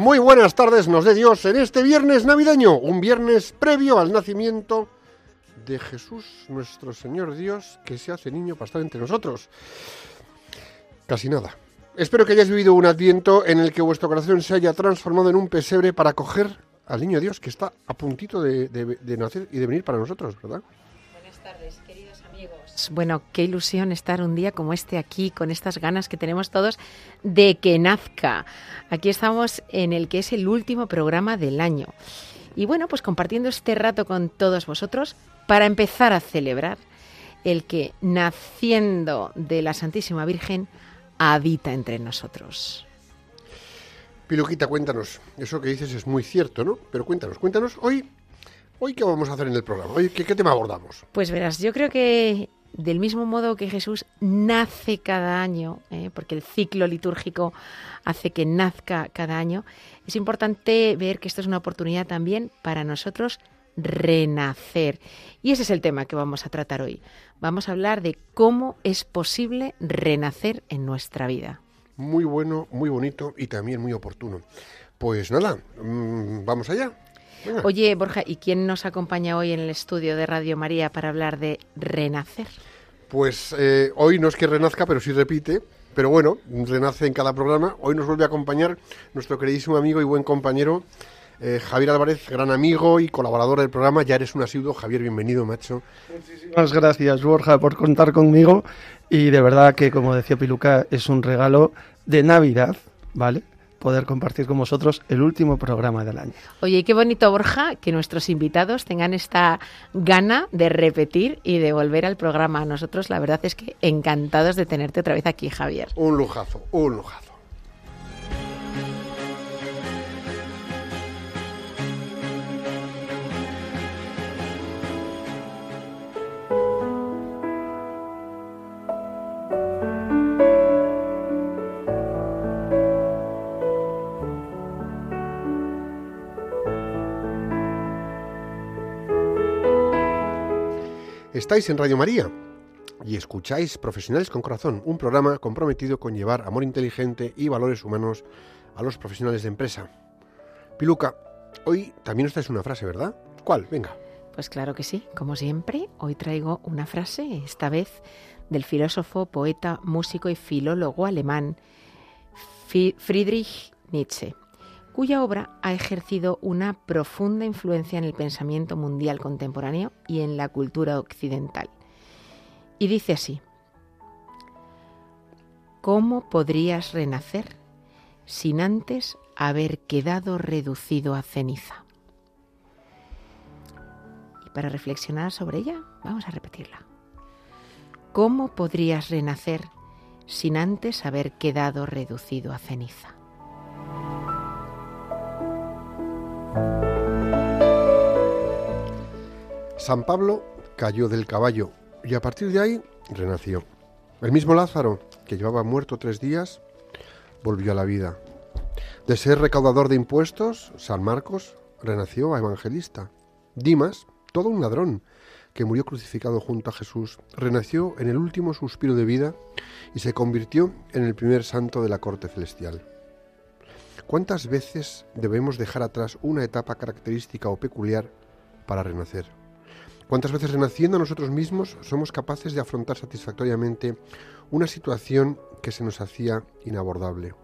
Muy buenas tardes, nos dé Dios, en este viernes navideño, un viernes previo al nacimiento de Jesús, nuestro Señor Dios, que se hace niño para estar entre nosotros. Casi nada. Espero que hayáis vivido un adviento en el que vuestro corazón se haya transformado en un pesebre para acoger al niño Dios que está a puntito de, de- de nacer y de venir para nosotros, ¿verdad? Buenas tardes, amigos. Bueno, qué ilusión estar un día como este aquí, con estas ganas que tenemos todos de que nazca. Aquí estamos en el que es el último programa del año. Y bueno, pues compartiendo este rato con todos vosotros para empezar a celebrar el que naciendo de la Santísima Virgen habita entre nosotros. Piluquita, cuéntanos. Eso que dices es muy cierto, ¿no? Pero cuéntanos, cuéntanos hoy, hoy qué vamos a hacer en el programa. Hoy, ¿qué, qué tema abordamos? Pues verás, yo creo que del mismo modo que Jesús nace cada año, ¿eh? porque el ciclo litúrgico hace que nazca cada año, es importante ver que esto es una oportunidad también para nosotros renacer. Y ese es el tema que vamos a tratar hoy. Vamos a hablar de cómo es posible renacer en nuestra vida. Muy bueno, muy bonito y también muy oportuno. Pues nada, mm, vamos allá. Venga. Oye, Borja, ¿y quién nos acompaña hoy en el estudio de Radio María para hablar de renacer? Pues eh, hoy no es que renazca, pero sí repite. Pero bueno, renace en cada programa. Hoy nos vuelve a acompañar nuestro queridísimo amigo y buen compañero eh, Javier Álvarez, gran amigo y colaborador del programa. Ya eres un asiduo. Javier, bienvenido, macho. Muchas gracias, Borja, por contar conmigo. Y de verdad que, como decía Piluca, es un regalo de Navidad, ¿vale? Poder compartir con vosotros el último programa del año. Oye, y qué bonito, Borja, que nuestros invitados tengan esta gana de repetir y de volver al programa. Nosotros, la verdad es que encantados de tenerte otra vez aquí, Javier. Un lujazo, un lujazo. Estáis en Radio María y escucháis Profesionales con Corazón, un programa comprometido con llevar amor inteligente y valores humanos a los profesionales de empresa. Piluca, hoy también os traes una frase, ¿verdad? ¿Cuál? Venga. Pues claro que sí, como siempre, hoy traigo una frase, esta vez del filósofo, poeta, músico y filólogo alemán Friedrich Nietzsche, cuya obra ha ejercido una profunda influencia en el pensamiento mundial contemporáneo y en la cultura occidental. Y dice así, ¿cómo podrías renacer sin antes haber quedado reducido a ceniza? Y para reflexionar sobre ella, vamos a repetirla. ¿Cómo podrías renacer sin antes haber quedado reducido a ceniza? San Pablo cayó del caballo y a partir de ahí renació. El mismo Lázaro, que llevaba muerto tres días, volvió a la vida. De ser recaudador de impuestos, San Marcos renació a evangelista. Dimas, todo un ladrón, que murió crucificado junto a Jesús, renació en el último suspiro de vida y se convirtió en el primer santo de la corte celestial. ¿Cuántas veces debemos dejar atrás una etapa característica o peculiar para renacer? ¿Cuántas veces renaciendo a nosotros mismos somos capaces de afrontar satisfactoriamente una situación que se nos hacía inabordable?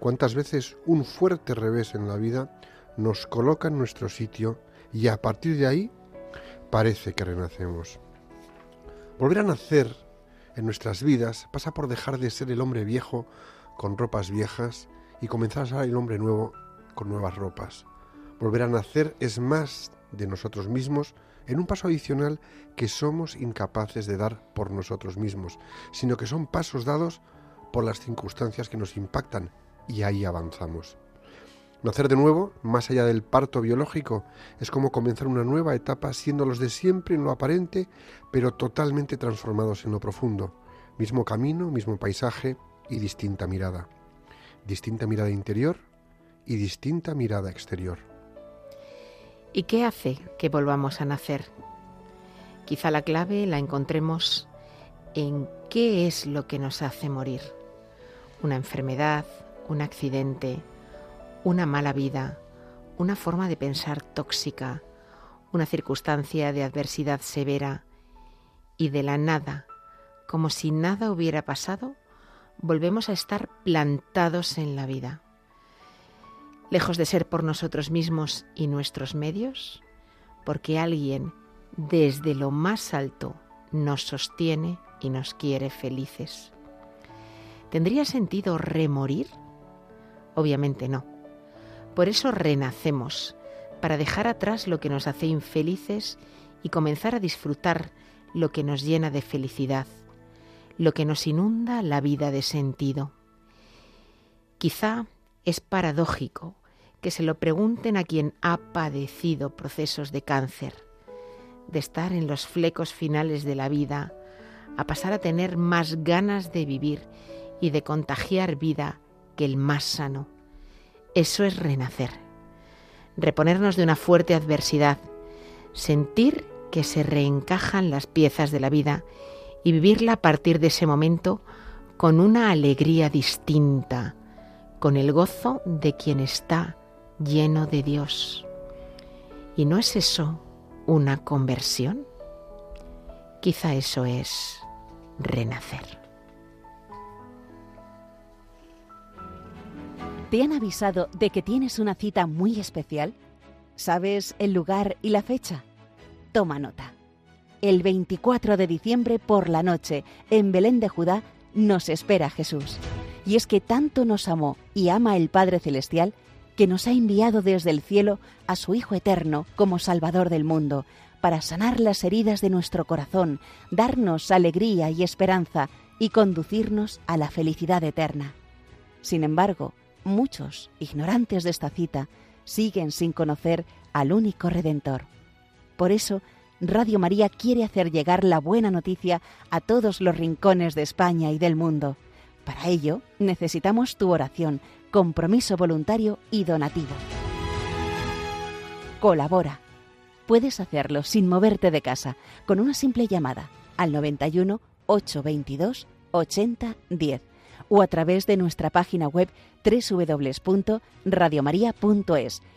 ¿Cuántas veces un fuerte revés en la vida nos coloca en nuestro sitio y a partir de ahí parece que renacemos? Volver a nacer en nuestras vidas pasa por dejar de ser el hombre viejo con ropas viejas y comenzar a ser el hombre nuevo con nuevas ropas. Volver a nacer es más de nosotros mismos en un paso adicional que somos incapaces de dar por nosotros mismos, sino que son pasos dados por las circunstancias que nos impactan y ahí avanzamos. Nacer de nuevo, más allá del parto biológico, es como comenzar una nueva etapa siendo los de siempre en lo aparente, pero totalmente transformados en lo profundo. Mismo camino, mismo paisaje y distinta mirada. Distinta mirada interior y distinta mirada exterior. ¿Y qué hace que volvamos a nacer? Quizá la clave la encontremos en qué es lo que nos hace morir. Una enfermedad, un accidente, una mala vida, una forma de pensar tóxica, una circunstancia de adversidad severa y de la nada, como si nada hubiera pasado, volvemos a estar plantados en la vida lejos de ser por nosotros mismos y nuestros medios, porque alguien desde lo más alto nos sostiene y nos quiere felices. ¿Tendría sentido remorir? Obviamente no. Por eso renacemos, para dejar atrás lo que nos hace infelices y comenzar a disfrutar lo que nos llena de felicidad, lo que nos inunda la vida de sentido. Quizá es paradójico que se lo pregunten a quien ha padecido procesos de cáncer, de estar en los flecos finales de la vida, a pasar a tener más ganas de vivir y de contagiar vida que el más sano. Eso es renacer, reponernos de una fuerte adversidad, sentir que se reencajan las piezas de la vida y vivirla a partir de ese momento con una alegría distinta, con el gozo de quien está lleno de Dios. ¿Y no es eso una conversión? Quizá eso es renacer. ¿Te han avisado de que tienes una cita muy especial? ¿Sabes el lugar y la fecha? Toma nota. El 24 de diciembre por la noche, en Belén de Judá, nos espera Jesús. Y es que tanto nos amó y ama el Padre Celestial que nos ha enviado desde el cielo a su Hijo eterno como Salvador del mundo, para sanar las heridas de nuestro corazón, darnos alegría y esperanza y conducirnos a la felicidad eterna. Sin embargo, muchos, ignorantes de esta cita, siguen sin conocer al único Redentor. Por eso, Radio María quiere hacer llegar la buena noticia a todos los rincones de España y del mundo. Para ello, necesitamos tu oración, compromiso voluntario y donativo. Colabora. Puedes hacerlo sin moverte de casa, con una simple llamada al 91 822 80 10 o a través de nuestra página web www.radiomaria.es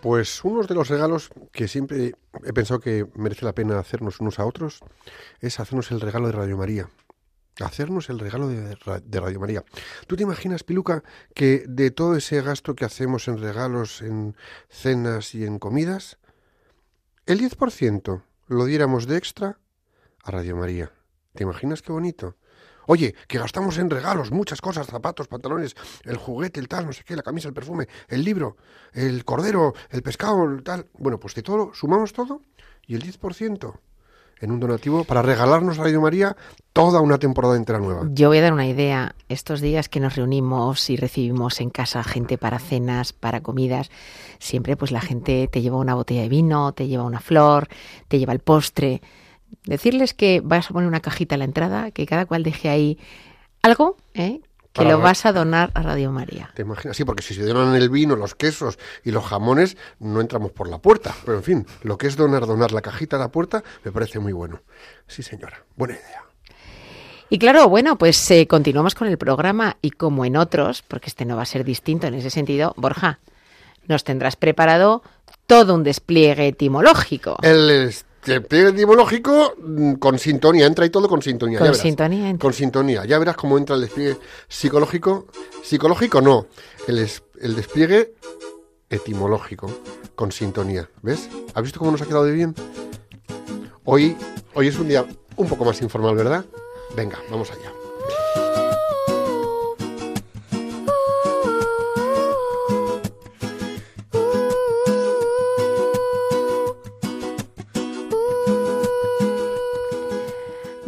Pues uno de los regalos que siempre he pensado que merece la pena hacernos unos a otros es hacernos el regalo de Radio María. Hacernos el regalo de, de, Radio María. ¿Tú te imaginas, Piluca, que de todo ese gasto que hacemos en regalos, en cenas y en comidas, el 10% lo diéramos de extra a Radio María. ¿Te imaginas qué bonito? Oye, que gastamos en regalos muchas cosas, zapatos, pantalones, el juguete, el tal, no sé qué, la camisa, el perfume, el libro, el cordero, el pescado, el tal. Bueno, pues de todo, sumamos todo y el 10% en un donativo para regalarnos a Radio María toda una temporada entera nueva. Yo voy a dar una idea. Estos días que nos reunimos y recibimos en casa gente para cenas, para comidas, siempre pues la gente te lleva una botella de vino, te lleva una flor, te lleva el postre. Decirles que vas a poner una cajita a la entrada, que cada cual deje ahí algo, ¿eh? que Para lo ver. vas a donar a Radio María. ¿Te imaginas? Sí, porque si se donan el vino, los quesos y los jamones, no entramos por la puerta. Pero en fin, lo que es donar, donar la cajita a la puerta, me parece muy bueno. Sí, señora. Buena idea. Y claro, bueno, pues eh, continuamos con el programa y como en otros, porque este no va a ser distinto en ese sentido, Borja, nos tendrás preparado todo un despliegue etimológico. El despliegue etimológico mm, con sintonía, entra y todo con sintonía. Con ya verás. sintonía entra. Con sintonía. Ya verás cómo entra el despliegue psicológico. Psicológico no. El, es- el despliegue etimológico con sintonía. ¿Ves? ¿Has visto cómo nos ha quedado de bien? Hoy, hoy es un día un poco más informal, ¿verdad? Venga, vamos allá.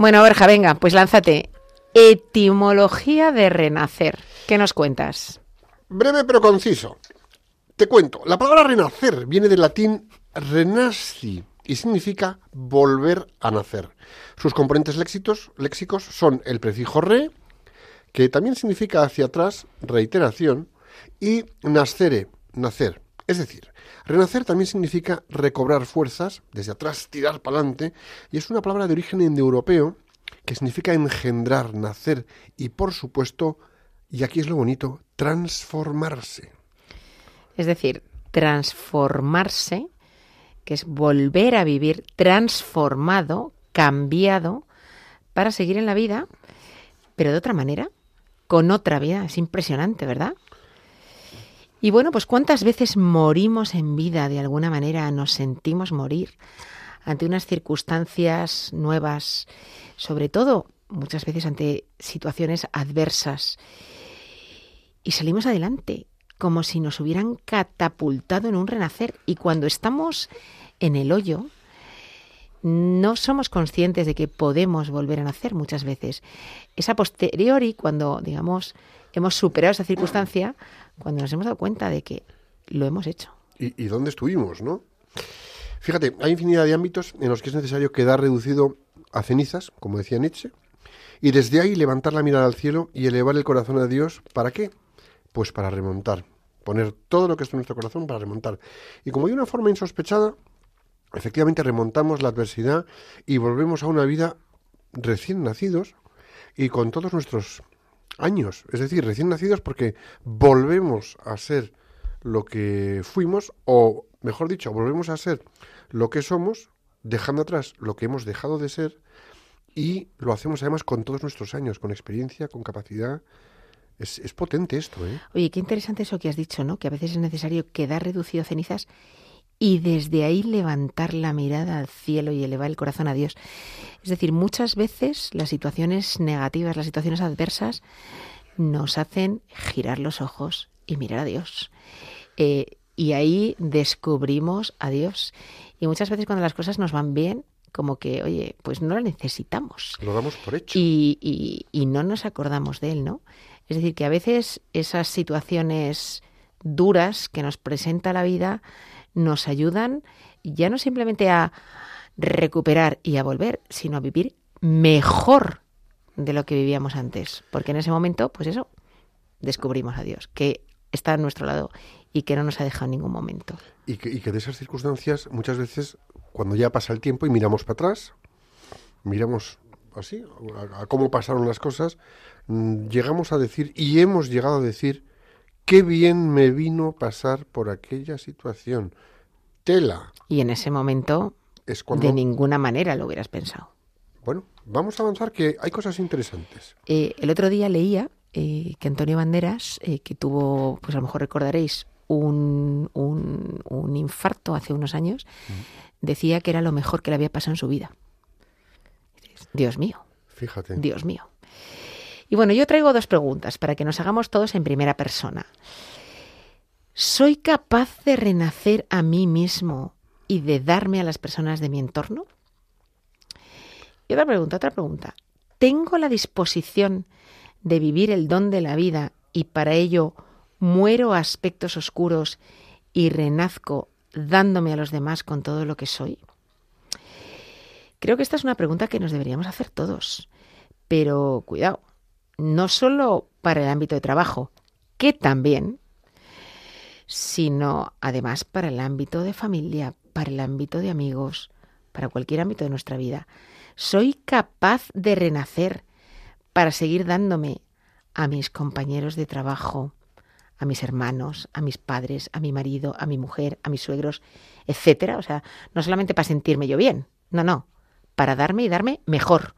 Bueno, Borja, venga, pues lánzate. Etimología de renacer. ¿Qué nos cuentas? Breve pero conciso. Te cuento, la palabra renacer viene del latín renasci y significa volver a nacer. Sus componentes léxicos son el prefijo re, que también significa hacia atrás, reiteración, y nascere, nacer. Es decir, renacer también significa recobrar fuerzas, desde atrás tirar para adelante, y es una palabra de origen indoeuropeo que significa engendrar, nacer y, por supuesto, y aquí es lo bonito, transformarse. Es decir, transformarse, que es volver a vivir transformado, cambiado, para seguir en la vida, pero de otra manera, con otra vida. Es impresionante, ¿verdad? Y bueno, pues cuántas veces morimos en vida de alguna manera, nos sentimos morir ante unas circunstancias nuevas, sobre todo muchas veces ante situaciones adversas, y salimos adelante como si nos hubieran catapultado en un renacer. Y cuando estamos en el hoyo, no somos conscientes de que podemos volver a nacer muchas veces. Es a posteriori, cuando, digamos, hemos superado esa circunstancia, cuando nos hemos dado cuenta de que lo hemos hecho. ¿Y, y dónde estuvimos, no? Fíjate, hay infinidad de ámbitos en los que es necesario quedar reducido a cenizas, como decía Nietzsche, y desde ahí levantar la mirada al cielo y elevar el corazón a Dios. ¿Para qué? Pues para remontar. Poner todo lo que está en nuestro corazón para remontar. Y como hay una forma insospechada, efectivamente remontamos la adversidad y volvemos a una vida recién nacidos y con todos nuestros años. Es decir, recién nacidos porque volvemos a ser lo que fuimos o, mejor dicho, volvemos a ser lo que somos, dejando atrás lo que hemos dejado de ser y lo hacemos además con todos nuestros años, con experiencia, con capacidad. Es, es potente esto, ¿eh? Oye, qué interesante eso que has dicho, ¿no? Que a veces es necesario quedar reducido a cenizas y desde ahí levantar la mirada al cielo y elevar el corazón a Dios. Es decir, muchas veces las situaciones negativas, las situaciones adversas, nos hacen girar los ojos y mirar a Dios. Eh, y ahí descubrimos a Dios. Y muchas veces cuando las cosas nos van bien, como que, oye, pues no lo necesitamos Lo damos por hecho. y, y- y no nos acordamos de él, ¿no? Es decir, que a veces esas situaciones duras que nos presenta la vida nos ayudan ya no simplemente a recuperar y a volver, sino a vivir mejor de lo que vivíamos antes. Porque en ese momento, pues eso, descubrimos a Dios, que está a nuestro lado y que no nos ha dejado en ningún momento. Y que, de esas circunstancias, muchas veces, cuando ya pasa el tiempo y miramos para atrás, miramos así, a, a cómo pasaron las cosas, mm, llegamos a decir, y hemos llegado a decir, qué bien me vino pasar por aquella situación. Tela Y en ese momento, es cuando... de ninguna manera lo hubieras pensado. Bueno, vamos a avanzar que hay cosas interesantes. Eh, el otro día leía eh, que Antonio Banderas, eh, que tuvo, pues a lo mejor recordaréis, un, un, un infarto hace unos años, decía que era lo mejor que le había pasado en su vida. Dios mío, Fíjate. Dios mío. Y bueno, yo traigo dos preguntas para que nos hagamos todos en primera persona. ¿Soy capaz de renacer a mí mismo y de darme a las personas de mi entorno? Y otra pregunta, otra pregunta. ¿Tengo la disposición de vivir el don de la vida y para ello muero a aspectos oscuros y renazco dándome a los demás con todo lo que soy? Creo que esta es una pregunta que nos deberíamos hacer todos. Pero cuidado, no solo para el ámbito de trabajo, que también, sino además para el ámbito de familia, para el ámbito de amigos, para cualquier ámbito de nuestra vida. ¿Soy capaz de renacer para seguir dándome a mis compañeros de trabajo, a mis hermanos, a mis padres, a mi marido, a mi mujer, a mis suegros, etcétera? O sea, no solamente para sentirme yo bien, no, no, para darme y darme mejor.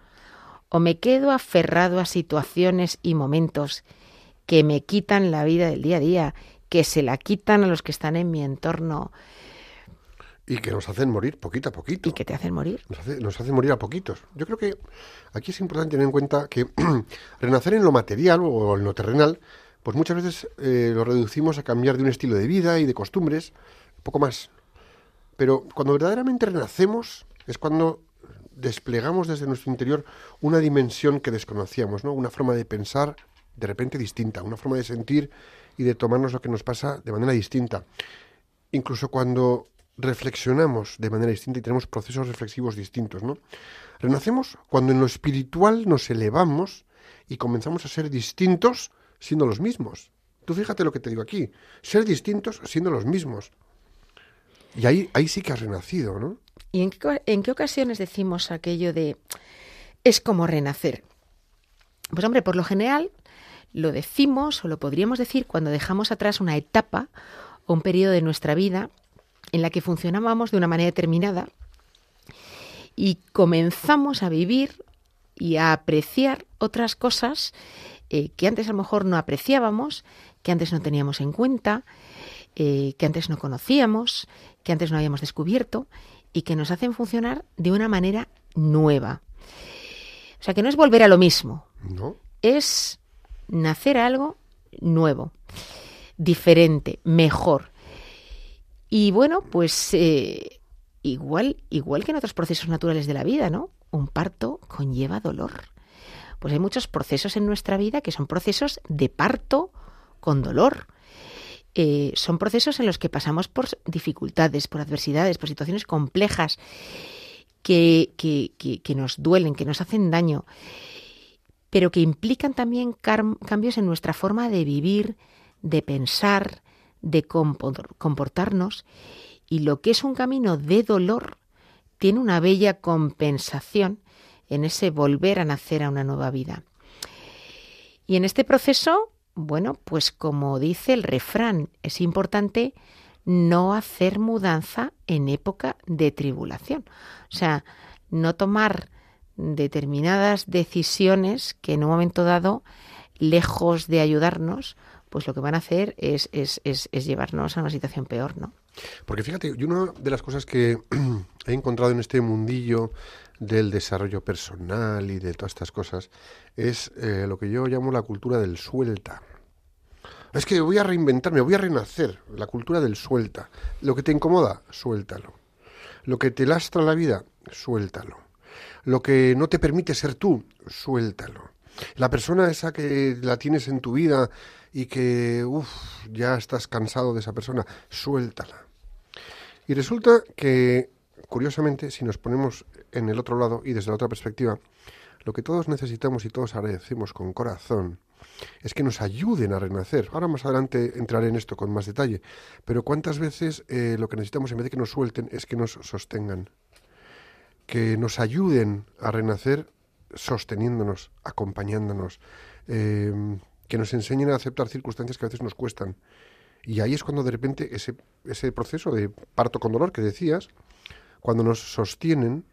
O me quedo aferrado a situaciones y momentos que me quitan la vida del día a día, que se la quitan a los que están en mi entorno Y que nos hacen morir poquito a poquito. y que te hacen morir. Nos hace, nos hace morir a poquitos. Yo creo que aquí es importante tener en cuenta que renacer en lo material o en lo terrenal, pues muchas veces eh, lo reducimos a cambiar de un estilo de vida y de costumbres, poco más. Pero cuando verdaderamente renacemos es cuando desplegamos desde nuestro interior una dimensión que desconocíamos, ¿no? Una forma de pensar de repente distinta, una forma de sentir y de tomarnos lo que nos pasa de manera distinta. Incluso cuando reflexionamos de manera distinta y tenemos procesos reflexivos distintos, ¿no? Renacemos cuando en lo espiritual nos elevamos y comenzamos a ser distintos siendo los mismos. Tú fíjate lo que te digo aquí, ser distintos siendo los mismos. Y ahí, ahí sí que has renacido, ¿no? ¿Y en qué, en qué ocasiones decimos aquello de es como renacer? Pues hombre, por lo general lo decimos o lo podríamos decir cuando dejamos atrás una etapa o un periodo de nuestra vida en la que funcionábamos de una manera determinada y comenzamos a vivir y a apreciar otras cosas eh, que antes a lo mejor no apreciábamos, que antes no teníamos en cuenta, eh, que antes no conocíamos, que antes no habíamos descubierto y que nos hacen funcionar de una manera nueva. O sea, que no es volver a lo mismo, ¿No? es nacer a algo nuevo, diferente, mejor. Y bueno, pues eh, igual, igual que en otros procesos naturales de la vida, ¿no? Un parto conlleva dolor. Pues hay muchos procesos en nuestra vida que son procesos de parto con dolor. Eh, son procesos en los que pasamos por dificultades, por adversidades, por situaciones complejas que, que, que, nos duelen, que nos hacen daño, pero que implican también cambios en nuestra forma de vivir, de pensar, de compo- comportarnos. Y lo que es un camino de dolor tiene una bella compensación en ese volver a nacer a una nueva vida. Y en este proceso, bueno, pues como dice el refrán, es importante no hacer mudanza en época de tribulación. O sea, no tomar determinadas decisiones que en un momento dado, lejos de ayudarnos, pues lo que van a hacer es, es, es, llevarnos a una situación peor, ¿no? Porque fíjate, y una de las cosas que he encontrado en este mundillo del desarrollo personal y de todas estas cosas es eh, lo que yo llamo la cultura del suelta. Es que voy a reinventarme, voy a renacer, la cultura del suelta. Lo que te incomoda, suéltalo. Lo que te lastra la vida, suéltalo. Lo que no te permite ser tú, suéltalo. La persona esa que la tienes en tu vida y que uf, ya estás cansado de esa persona, suéltala. Y resulta que, curiosamente, si nos ponemos en el otro lado y desde la otra perspectiva, lo que todos necesitamos y todos agradecemos con corazón es que nos ayuden a renacer. Ahora más adelante entraré en esto con más detalle, pero cuántas veces eh, lo que necesitamos en vez de que nos suelten es que nos sostengan, que nos ayuden a renacer sosteniéndonos, acompañándonos, eh, que nos enseñen a aceptar circunstancias que a veces nos cuestan. Y ahí es cuando de repente ese, ese proceso de parto con dolor que decías, cuando nos sostienen,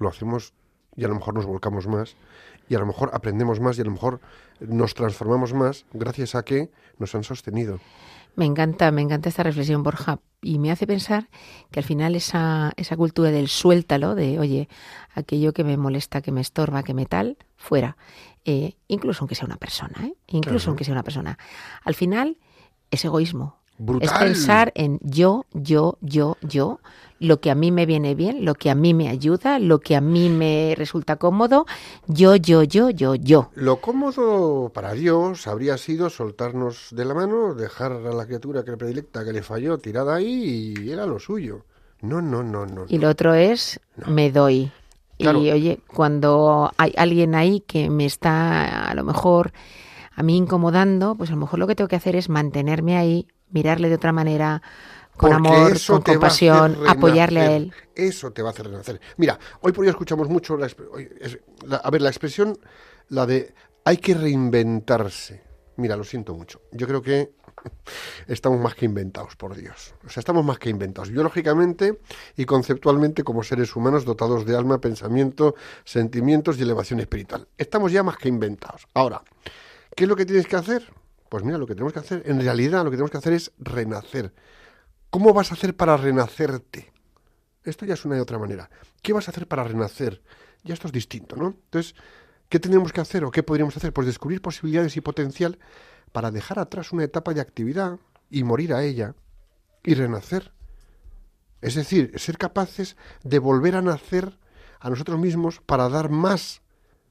lo hacemos y a lo mejor nos volcamos más y a lo mejor aprendemos más y a lo mejor nos transformamos más gracias a que nos han sostenido. Me encanta, me encanta esta reflexión, Borja, y me hace pensar que al final esa, esa cultura del suéltalo, de oye, aquello que me molesta, que me estorba, que me tal, fuera. Eh, incluso aunque sea una persona, ¿eh? incluso Claro. aunque sea una persona. Al final es egoísmo. Brutal. Es pensar en yo, yo, yo, yo, lo que a mí me viene bien, lo que a mí me ayuda, lo que a mí me resulta cómodo, yo, yo, yo, yo, yo. Lo cómodo para Dios habría sido soltarnos de la mano, dejar a la criatura que le predilecta, que le falló, tirada ahí y era lo suyo. No, no, no, no. Y no. lo otro es me doy. Claro. Y oye, cuando hay alguien ahí que me está a lo mejor a mí incomodando, pues a lo mejor lo que tengo que hacer es mantenerme ahí, mirarle de otra manera, con amor, con a compasión, apoyarle a él. Eso te va a hacer renacer. Mira, hoy por hoy escuchamos mucho, la- a ver, la expresión, la de hay que reinventarse. Mira, lo siento mucho. Yo creo que estamos más que inventados, por Dios. O sea, estamos más que inventados, biológicamente y conceptualmente como seres humanos dotados de alma, pensamiento, sentimientos y elevación espiritual. Estamos ya más que inventados. Ahora, ¿qué es lo que tienes que hacer? Pues mira, lo que tenemos que hacer, en realidad lo que tenemos que hacer es renacer. ¿Cómo vas a hacer para renacerte? Esto ya es una de otra manera. ¿Qué vas a hacer para renacer? Ya esto es distinto, ¿no? Entonces, ¿qué tenemos que hacer o qué podríamos hacer? Pues descubrir posibilidades y potencial para dejar atrás una etapa de actividad y morir a ella y renacer. Es decir, ser capaces de volver a nacer a nosotros mismos para dar más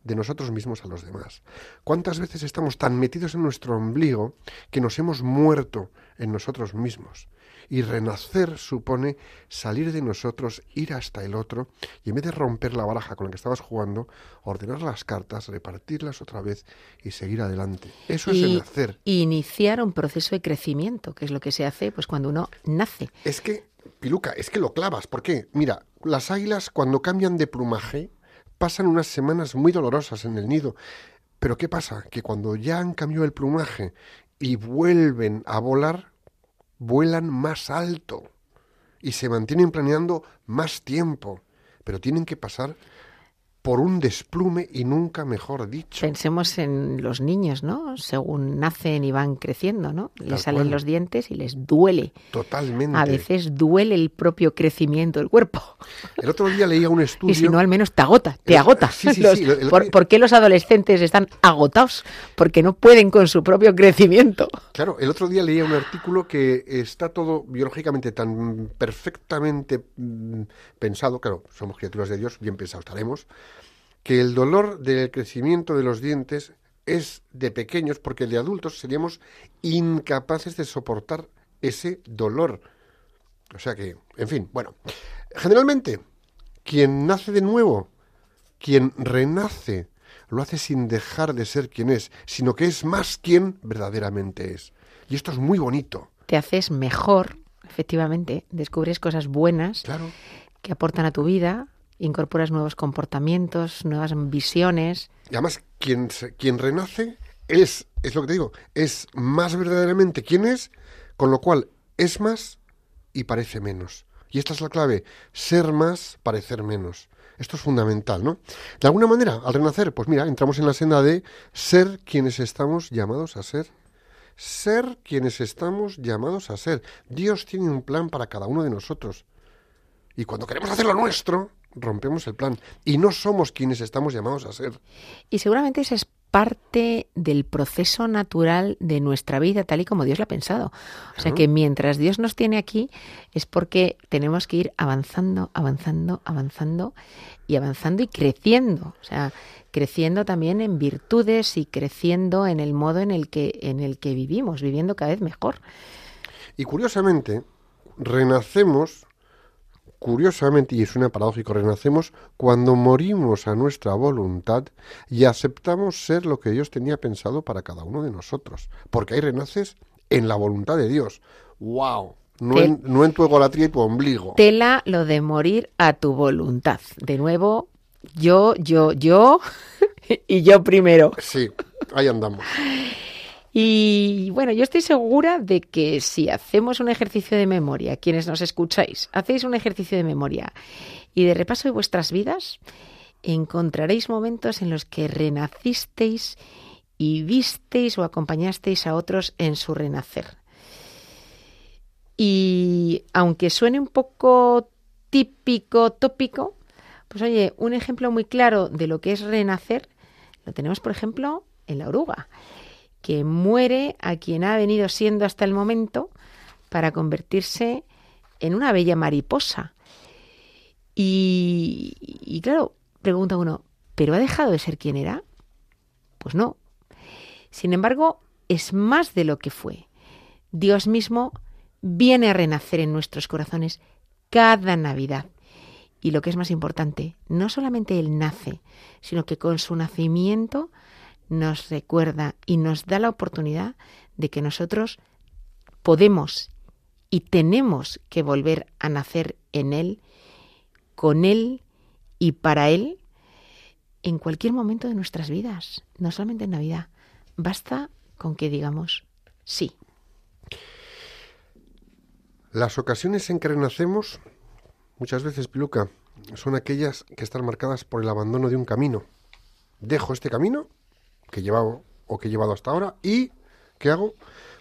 de nosotros mismos a los demás. ¿Cuántas veces estamos tan metidos en nuestro ombligo que nos hemos muerto en nosotros mismos? Y renacer supone salir de nosotros, ir hasta el otro, y en vez de romper la baraja con la que estabas jugando, ordenar las cartas, repartirlas otra vez y seguir adelante. Eso es Y renacer. iniciar un proceso de crecimiento, que es lo que se hace pues cuando uno nace. Es que, Piluca, es que lo clavas. ¿Por qué? Mira, las águilas cuando cambian de plumaje pasan unas semanas muy dolorosas en el nido. Pero ¿qué pasa? Que cuando ya han cambiado el plumaje y vuelven a volar, vuelan más alto y se mantienen planeando más tiempo. Pero tienen que pasar por un desplume y nunca mejor dicho. Pensemos en los niños, ¿no? Según nacen y van creciendo, ¿no? Tal Les salen cual. los dientes y les duele. Totalmente. A veces duele el propio crecimiento del cuerpo. El otro día leía un estudio. Y si no, al menos te agota, te El- agota. sí, sí, Los- sí, el- ¿por, por qué los adolescentes están agotados? Porque no pueden con su propio crecimiento. Claro, el otro día leía un artículo que está todo biológicamente tan perfectamente mm, pensado, claro, somos criaturas de Dios, bien pensados estaremos, que el dolor del crecimiento de los dientes es de pequeños porque de adultos seríamos incapaces de soportar ese dolor. O sea que, en fin, bueno, generalmente quien nace de nuevo, quien renace, lo hace sin dejar de ser quien es, sino que es más quien verdaderamente es. Y esto es muy bonito, Te haces mejor, efectivamente. Descubres cosas buenas claro. que aportan a tu vida, incorporas nuevos comportamientos, nuevas visiones. Y además, quien, quien renace es, es lo que te digo, es más verdaderamente quien es, con lo cual es más y parece menos. Y esta es la clave, ser más, parecer menos. Esto es fundamental, ¿no? De alguna manera, al renacer, pues mira, entramos en la senda de ser quienes estamos llamados a ser. Ser quienes estamos llamados a ser. Dios tiene un plan para cada uno de nosotros. Y cuando queremos hacer lo nuestro, rompemos el plan. Y no somos quienes estamos llamados a ser. Y seguramente esa es parte del proceso natural de nuestra vida, tal y como Dios la ha pensado. O sea que mientras Dios nos tiene aquí es porque tenemos que ir avanzando, avanzando, avanzando y avanzando y creciendo. O sea, creciendo también en virtudes y creciendo en el modo en el que, en el que vivimos, viviendo cada vez mejor. Y curiosamente, renacemos, curiosamente, y suena paradójico, renacemos cuando morimos a nuestra voluntad y aceptamos ser lo que Dios tenía pensado para cada uno de nosotros. Porque ahí renaces en la voluntad de Dios. ¡Wow! No, Te- en, no en tu egolatría y tu ombligo. Tela lo de morir a tu voluntad. De nuevo, yo, yo, yo y yo primero. Sí, ahí andamos. Y bueno, yo estoy segura de que si hacemos un ejercicio de memoria, quienes nos escucháis, hacéis un ejercicio de memoria y de repaso de vuestras vidas encontraréis momentos en los que renacisteis y visteis o acompañasteis a otros en su renacer. Y aunque suene un poco típico, tópico, pues oye, un ejemplo muy claro de lo que es renacer lo tenemos, por ejemplo, en la oruga, que muere a quien ha venido siendo hasta el momento para convertirse en una bella mariposa. Y, y claro, pregunta uno, ¿pero ha dejado de ser quien era? Pues no. Sin embargo, es más de lo que fue. Dios mismo viene a renacer en nuestros corazones cada Navidad. Y lo que es más importante, no solamente Él nace, sino que con su nacimiento nos recuerda y nos da la oportunidad de que nosotros podemos y tenemos que volver a nacer en Él, con Él y para Él en cualquier momento de nuestras vidas, no solamente en Navidad. Basta con que digamos sí. Las ocasiones en que renacemos, muchas veces, Piluca, son aquellas que están marcadas por el abandono de un camino. Dejo este camino que he llevado o que he llevado hasta ahora y ¿qué hago?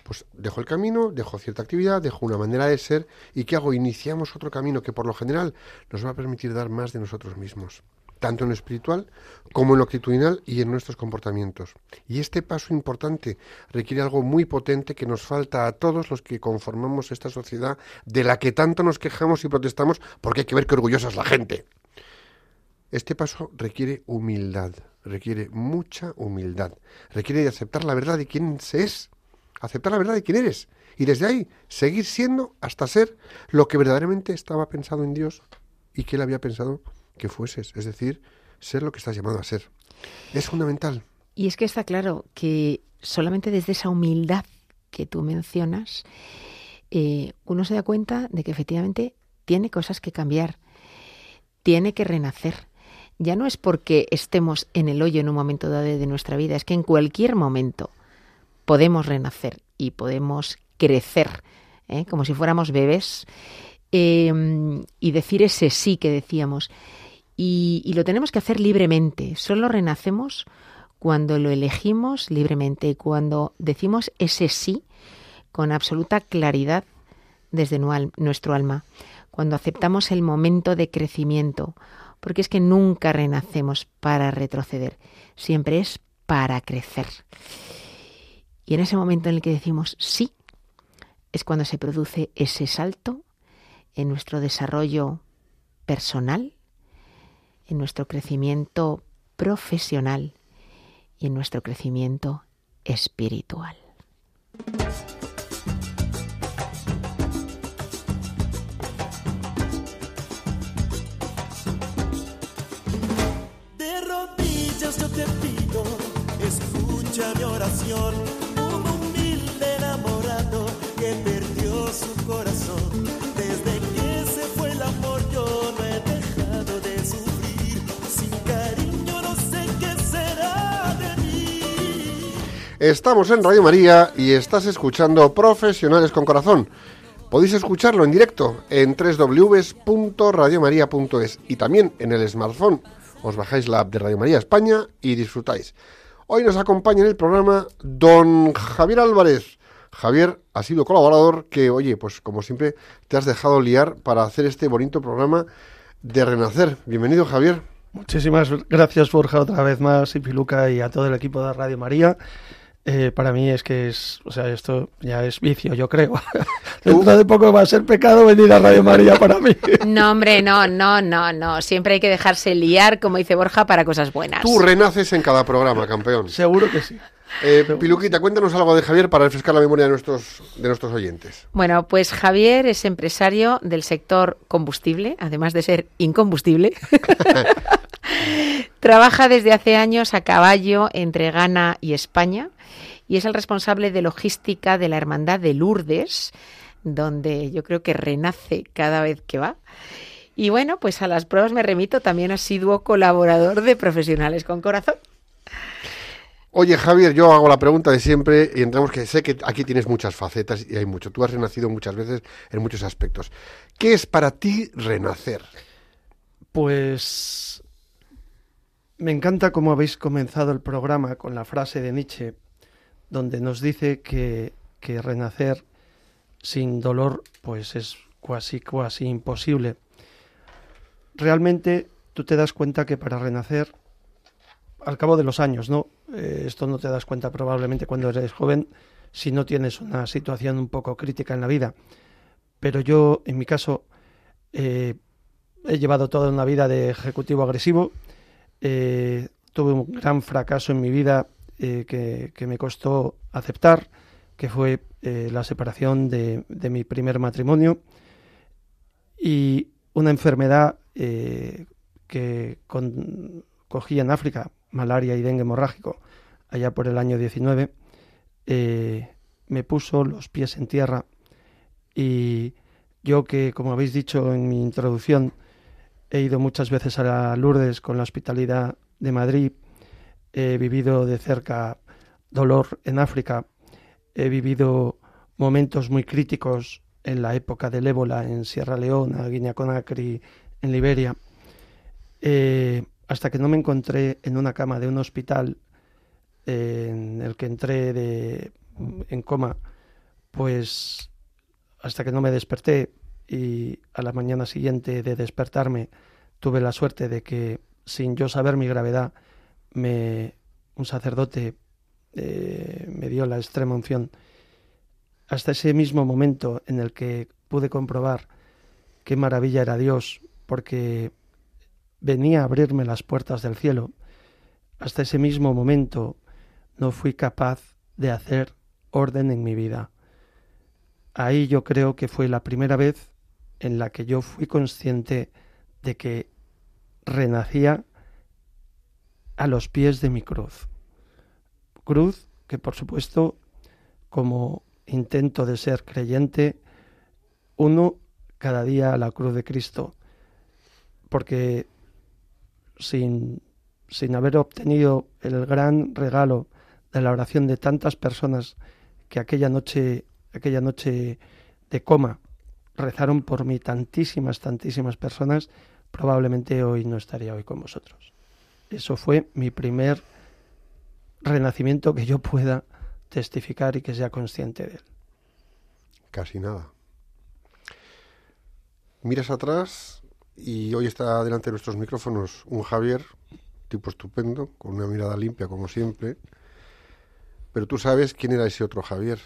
Pues dejo el camino, dejo cierta actividad, dejo una manera de ser y ¿qué hago? Iniciamos otro camino que por lo general nos va a permitir dar más de nosotros mismos, tanto en lo espiritual como en lo actitudinal y en nuestros comportamientos. Y este paso importante requiere algo muy potente que nos falta a todos los que conformamos esta sociedad de la que tanto nos quejamos y protestamos porque hay que ver qué orgullosa es la gente. Este paso requiere humildad, requiere mucha humildad, requiere de aceptar la verdad de quién se es, aceptar la verdad de quién eres y desde ahí seguir siendo hasta ser lo que verdaderamente estaba pensado en Dios y que él había pensado que fueses, es decir, ser lo que estás llamado a ser. Es fundamental. Y es que está claro que solamente desde esa humildad que tú mencionas, eh, uno se da cuenta de que efectivamente tiene cosas que cambiar, tiene que renacer. Ya no es porque estemos en el hoyo en un momento dado de nuestra vida, es que en cualquier momento podemos renacer y podemos crecer, ¿eh? como si fuéramos bebés, eh, y decir ese sí que decíamos. Y, y lo tenemos que hacer libremente. Solo renacemos cuando lo elegimos libremente, cuando decimos ese sí con absoluta claridad desde nuestro alma, cuando aceptamos el momento de crecimiento, porque es que nunca renacemos para retroceder, siempre es para crecer. Y en ese momento en el que decimos sí, es cuando se produce ese salto en nuestro desarrollo personal, en nuestro crecimiento profesional y en nuestro crecimiento espiritual. Oración. Un humilde enamorado que perdió su corazón. Desde que se fue el amor yo no he dejado de sufrir. Sin cariño no sé qué será de mí. Estamos en Radio María y estás escuchando Profesionales con Corazón. Podéis escucharlo en directo en www.radiomaria.es y también en el smartphone. Os bajáis la app de Radio María España y disfrutáis. Hoy nos acompaña en el programa don Javier Álvarez. Javier ha sido colaborador que, oye, pues como siempre te has dejado liar para hacer este bonito programa de Renacer. Bienvenido, Javier. Muchísimas gracias, Borja, otra vez más, y Piluca y a todo el equipo de Radio María. Eh, para mí es que es, o sea, esto ya es vicio, yo creo. Dentro de poco va a ser pecado venir a Radio María para mí. No, hombre, no, no, no, no. Siempre hay que dejarse liar, como dice Borja, para cosas buenas. Tú renaces en cada programa, campeón. Seguro que sí. Eh, Piluquita, cuéntanos algo de Javier para refrescar la memoria de nuestros, de nuestros oyentes. Bueno, pues Javier es empresario del sector combustible, además de ser incombustible. Trabaja desde hace años a caballo entre Ghana y España y es el responsable de logística de la Hermandad de Lourdes, donde yo creo que renace cada vez que va. Y bueno, pues a las pruebas me remito, también asiduo colaborador de Profesionales con Corazón. Oye, Javier, yo hago la pregunta de siempre y entramos que sé que aquí tienes muchas facetas y hay mucho. Tú has renacido muchas veces en muchos aspectos. ¿Qué es para ti renacer? Pues Me encanta cómo habéis comenzado el programa con la frase de Nietzsche, donde nos dice que, que renacer sin dolor pues es casi, casi imposible. Realmente tú te das cuenta que para renacer, al cabo de los años, ¿no? Eh, esto no te das cuenta probablemente cuando eres joven, si no tienes una situación un poco crítica en la vida. Pero yo, en mi caso, eh, he llevado toda una vida de ejecutivo agresivo. Eh, tuve un gran fracaso en mi vida que, me costó aceptar, que fue la separación de, mi primer matrimonio y una enfermedad que cogí en África, malaria y dengue hemorrágico, allá por el año 19, eh, me puso los pies en tierra y yo que, como habéis dicho en mi introducción, he ido muchas veces a Lourdes con la hospitalidad de Madrid, he vivido de cerca dolor en África, he vivido momentos muy críticos en la época del ébola en Sierra Leona, Guinea Conakry, en Liberia, eh, hasta que no me encontré en una cama de un hospital en el que entré en coma, pues hasta que no me desperté y a la mañana siguiente de despertarme tuve la suerte de que sin yo saber mi gravedad me un sacerdote eh, me dio la extrema unción. Hasta ese mismo momento en el que pude comprobar qué maravilla era Dios porque venía a abrirme las puertas del cielo hasta ese mismo momento no fui capaz de hacer orden en mi vida ahí yo creo que fue la primera vez en la que yo fui consciente de que renacía a los pies de mi cruz. Cruz que por supuesto como intento de ser creyente, uno cada día a la cruz de Cristo, porque sin, sin haber obtenido el gran regalo de la oración de tantas personas que aquella noche, aquella noche de coma rezaron por mí tantísimas, tantísimas personas, probablemente hoy no estaría hoy con vosotros. Eso fue mi primer renacimiento que yo pueda testificar y que sea consciente de él. Casi nada. Miras atrás y hoy está delante de nuestros micrófonos un Javier, tipo estupendo, con una mirada limpia como siempre. Pero tú sabes quién era ese otro Javier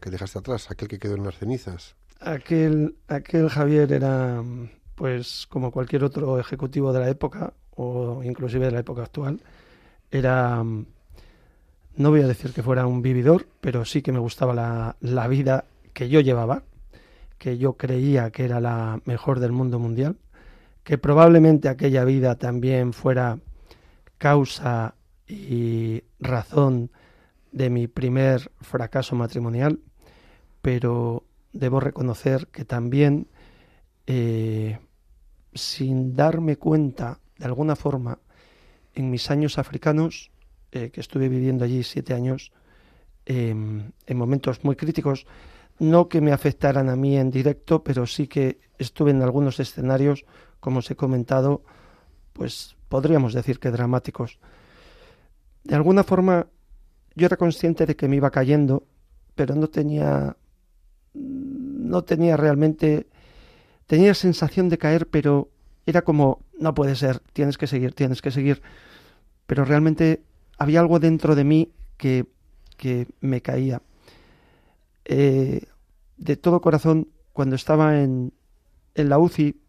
que dejaste atrás, aquel que quedó en las cenizas. Aquel, aquel Javier era, pues, como cualquier otro ejecutivo de la época, o inclusive de la época actual, era, no voy a decir que fuera un vividor, pero sí que me gustaba la, la vida que yo llevaba, que yo creía que era la mejor del mundo mundial, que probablemente aquella vida también fuera causa y razón de mi primer fracaso matrimonial, pero debo reconocer que también, eh, sin darme cuenta de alguna forma, en mis años africanos, eh, que estuve viviendo allí siete años, eh, en momentos muy críticos, no que me afectaran a mí en directo, pero sí que estuve en algunos escenarios, como os he comentado, pues podríamos decir que dramáticos. De alguna forma, yo era consciente de que me iba cayendo, pero no tenía no tenía realmente tenía sensación de caer, pero era como no puede ser, tienes que seguir, tienes que seguir. Pero realmente había algo dentro de mí que, que me caía. Eh, de todo corazón, cuando estaba en, en la UCI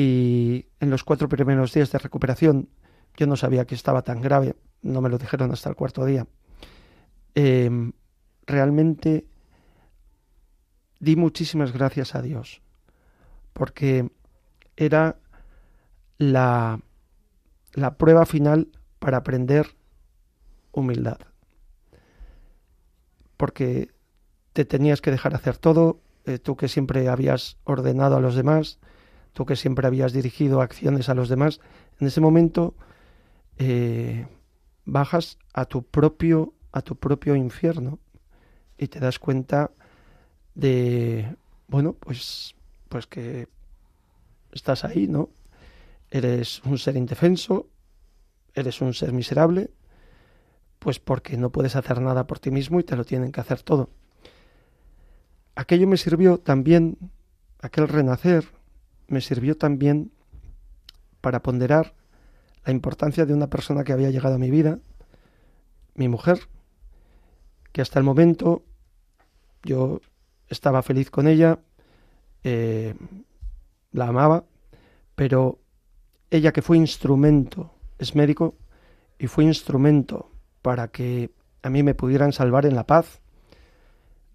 y en los cuatro primeros días de recuperación, yo no sabía que estaba tan grave, no me lo dijeron hasta el cuarto día. Eh, realmente di muchísimas gracias a Dios, porque era la, la prueba final para aprender humildad. Porque te tenías que dejar hacer todo, eh, tú que siempre habías ordenado a los demás, tú que siempre habías dirigido acciones a los demás, en ese momento eh, bajas a tu propio a tu propio infierno y te das cuenta de bueno pues pues que estás ahí no eres un ser indefenso eres un ser miserable, pues porque no puedes hacer nada por ti mismo y te lo tienen que hacer todo. Aquello me sirvió también, aquel renacer, me sirvió también para ponderar la importancia de una persona que había llegado a mi vida, mi mujer, que hasta el momento yo estaba feliz con ella, eh, la amaba, pero ella que fue instrumento, es médico, y fue instrumento para que a mí me pudieran salvar en la paz,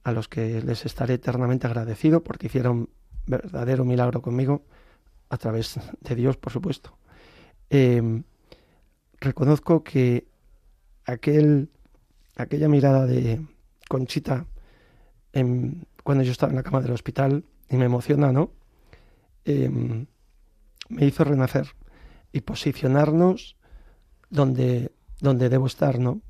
a los que les estaré eternamente agradecido porque hicieron verdadero milagro conmigo, a través de Dios, por supuesto. Eh, reconozco que aquel, aquella mirada de Conchita cuando yo estaba en la cama del hospital, y me emociona, ¿no? Eh, me hizo renacer y posicionarnos donde, donde debo estar, ¿no?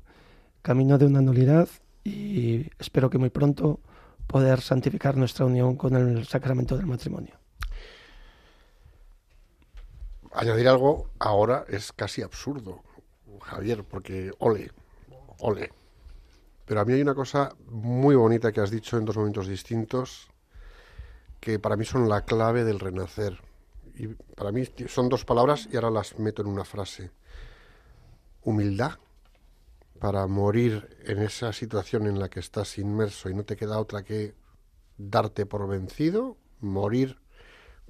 Camino de una nulidad y espero que muy pronto poder santificar nuestra unión con el sacramento del matrimonio. Añadir algo ahora es casi absurdo, Javier, porque ole, ole. Pero a mí hay una cosa muy bonita que has dicho en dos momentos distintos que para mí son la clave del renacer. Y para mí son dos palabras y ahora las meto en una frase. Humildad para morir en esa situación en la que estás inmerso y no te queda otra que darte por vencido, morir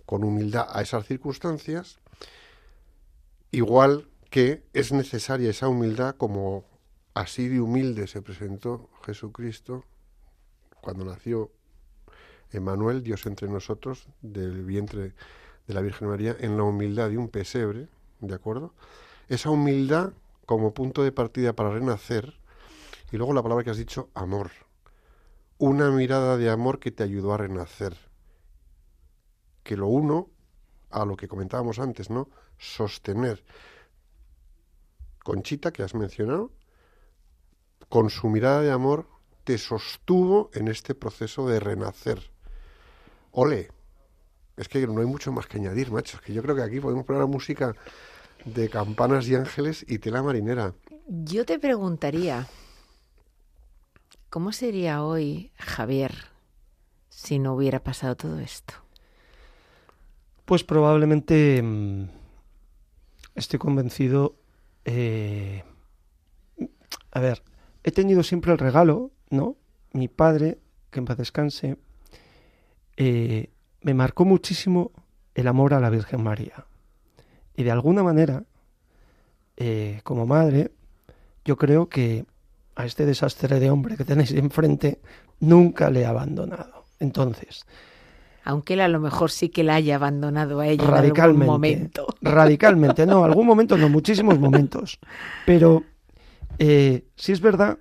con humildad a esas circunstancias, igual que es necesaria esa humildad como así de humilde se presentó Jesucristo cuando nació Emanuel, Dios entre nosotros, del vientre de la Virgen María, en la humildad de un pesebre, ¿de acuerdo? Esa humildad como punto de partida para renacer, y luego la palabra que has dicho, amor. Una mirada de amor que te ayudó a renacer. Que lo uno a lo que comentábamos antes, ¿no? Sostener. Conchita, que has mencionado, con su mirada de amor, te sostuvo en este proceso de renacer. Ole. Es que no hay mucho más que añadir, macho. Es que yo creo que aquí podemos poner la música de campanas y ángeles y tela marinera. Yo te preguntaría, ¿cómo sería hoy Javier si no hubiera pasado todo esto? Pues probablemente mm, estoy convencido. eh, a ver, he tenido siempre el regalo, ¿no? Mi padre, que en paz descanse, eh, me marcó muchísimo el amor a la Virgen María. Y de alguna manera, eh, como madre, yo creo que a este desastre de hombre que tenéis enfrente nunca le he abandonado. Entonces, Aunque él a lo mejor sí que la haya abandonado a ella en radicalmente. algún momento. Radicalmente, no, algún momento no, muchísimos momentos. Pero eh, sí es verdad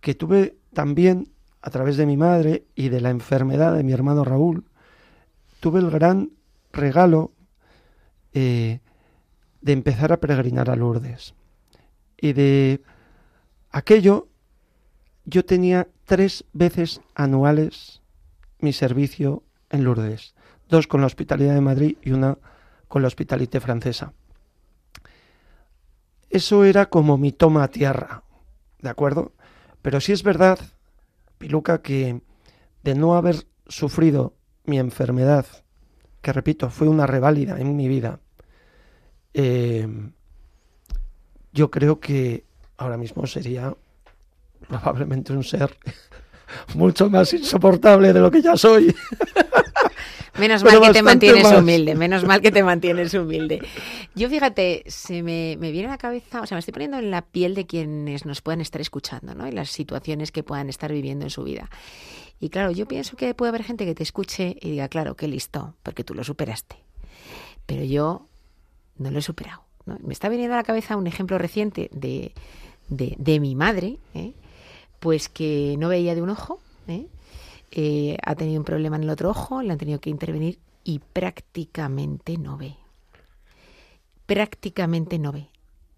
que tuve también, a través de mi madre y de la enfermedad de mi hermano Raúl, tuve el gran regalo eh, de empezar a peregrinar a Lourdes. Y de aquello, yo tenía tres veces anuales mi servicio en Lourdes, dos con la Hospitalidad de Madrid y una con la Hospitalité Francesa. Eso era como mi toma a tierra, ¿de acuerdo? Pero sí es verdad, Piluca, que de no haber sufrido mi enfermedad, que repito, fue una reválida en mi vida, eh, yo creo que ahora mismo sería probablemente un ser mucho más insoportable de lo que ya soy. Menos Pero mal que te mantienes más. humilde, menos mal que te mantienes humilde. Yo fíjate, se me, me viene a la cabeza, o sea, me estoy poniendo en la piel de quienes nos puedan estar escuchando, ¿no? Y las situaciones que puedan estar viviendo en su vida. Y claro, yo pienso que puede haber gente que te escuche y diga, claro, qué listo, porque tú lo superaste. Pero yo no lo he superado. ¿no? Me está viniendo a la cabeza un ejemplo reciente de, de, de mi madre, ¿eh? pues que no veía de un ojo, ¿eh? Eh, ha tenido un problema en el otro ojo, le han tenido que intervenir y prácticamente no ve. Prácticamente no ve